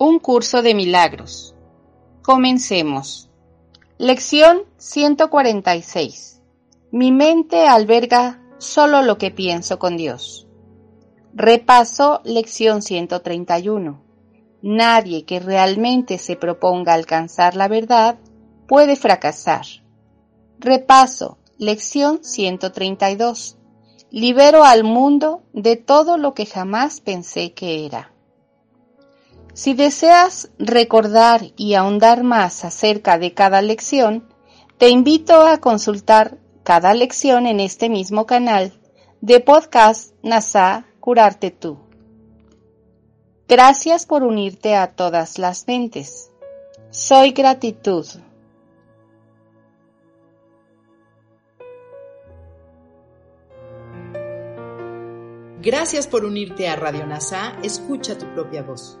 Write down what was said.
Un curso de milagros. Comencemos. Lección 146. Mi mente alberga solo lo que pienso con Dios. Repaso lección 131. Nadie que realmente se proponga alcanzar la verdad puede fracasar. Repaso lección 132. Libero al mundo de todo lo que jamás pensé que era. Si deseas recordar y ahondar más acerca de cada lección, te invito a consultar cada lección en este mismo canal de podcast NASA Curarte Tú. Gracias por unirte a todas las mentes. Soy gratitud. Gracias por unirte a Radio NASA. Escucha tu propia voz.